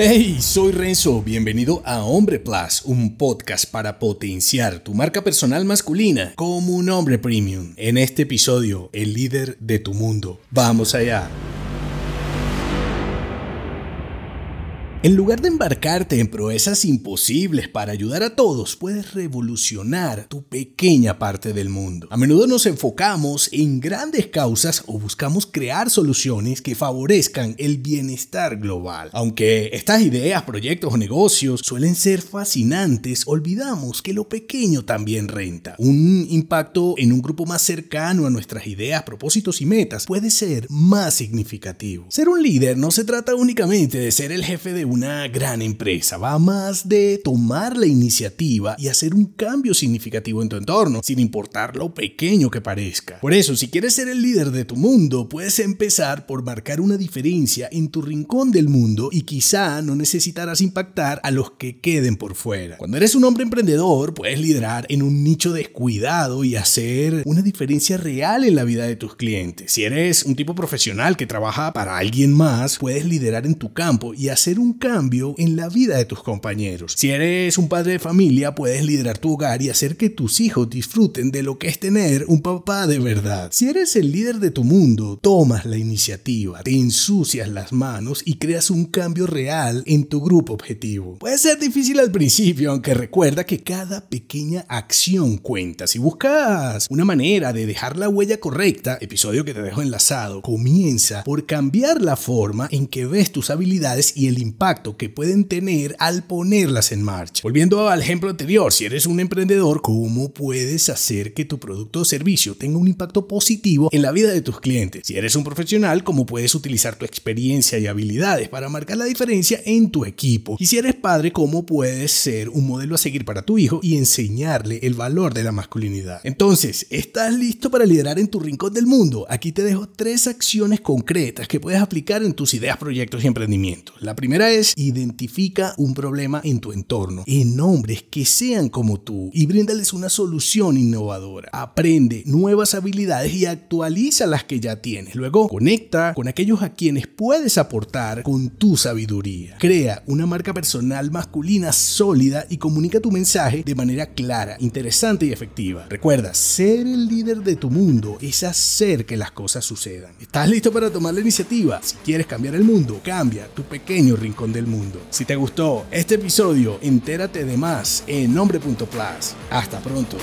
Hey, soy Renzo, bienvenido a Hombre Plus, un podcast para potenciar tu marca personal masculina como un hombre premium. En este episodio, el líder de tu mundo. Vamos allá. En lugar de embarcarte en proezas imposibles para ayudar a todos, puedes revolucionar tu pequeña parte del mundo. A menudo nos enfocamos en grandes causas o buscamos crear soluciones que favorezcan el bienestar global. Aunque estas ideas, proyectos o negocios suelen ser fascinantes, olvidamos que lo pequeño también renta. Un impacto en un grupo más cercano a nuestras ideas, propósitos y metas puede ser más significativo. Ser un líder no se trata únicamente de ser el jefe de una gran empresa, va más de tomar la iniciativa y hacer un cambio significativo en tu entorno, sin importar lo pequeño que parezca. Por eso, si quieres ser el líder de tu mundo, puedes empezar por marcar una diferencia en tu rincón del mundo y quizá no necesitarás impactar a los que queden por fuera. Cuando eres un hombre emprendedor, puedes liderar en un nicho descuidado y hacer una diferencia real en la vida de tus clientes. Si eres un tipo profesional que trabaja para alguien más, puedes liderar en tu campo y hacer un cambio en la vida de tus compañeros. Si eres un padre de familia, puedes liderar tu hogar y hacer que tus hijos disfruten de lo que es tener un papá de verdad. Si eres el líder de tu mundo, tomas la iniciativa, te ensucias las manos y creas un cambio real en tu grupo objetivo. Puede ser difícil al principio, aunque recuerda que cada pequeña acción cuenta. Si buscas una manera de dejar la huella correcta, episodio que te dejo enlazado, comienza por cambiar la forma en que ves tus habilidades y el impacto que pueden tener al ponerlas en marcha. Volviendo al ejemplo anterior, si eres un emprendedor, ¿cómo puedes hacer que tu producto o servicio tenga un impacto positivo en la vida de tus clientes? Si eres un profesional, ¿cómo puedes utilizar tu experiencia y habilidades para marcar la diferencia en tu equipo? Y si eres padre, ¿cómo puedes ser un modelo a seguir para tu hijo y enseñarle el valor de la masculinidad? Entonces, ¿estás listo para liderar en tu rincón del mundo? Aquí te dejo tres acciones concretas que puedes aplicar en tus ideas, proyectos y emprendimientos. La primera es identifica un problema en tu entorno, en hombres que sean como tú y bríndales una solución innovadora. Aprende nuevas habilidades y actualiza las que ya tienes. Luego, conecta con aquellos a quienes puedes aportar con tu sabiduría. Crea una marca personal masculina sólida y comunica tu mensaje de manera clara, interesante y efectiva. Recuerda, ser el líder de tu mundo es hacer que las cosas sucedan. ¿Estás listo para tomar la iniciativa? Si quieres cambiar el mundo, cambia tu pequeño del mundo. Si te gustó este episodio, entérate de más en nombre.plus. Hasta pronto.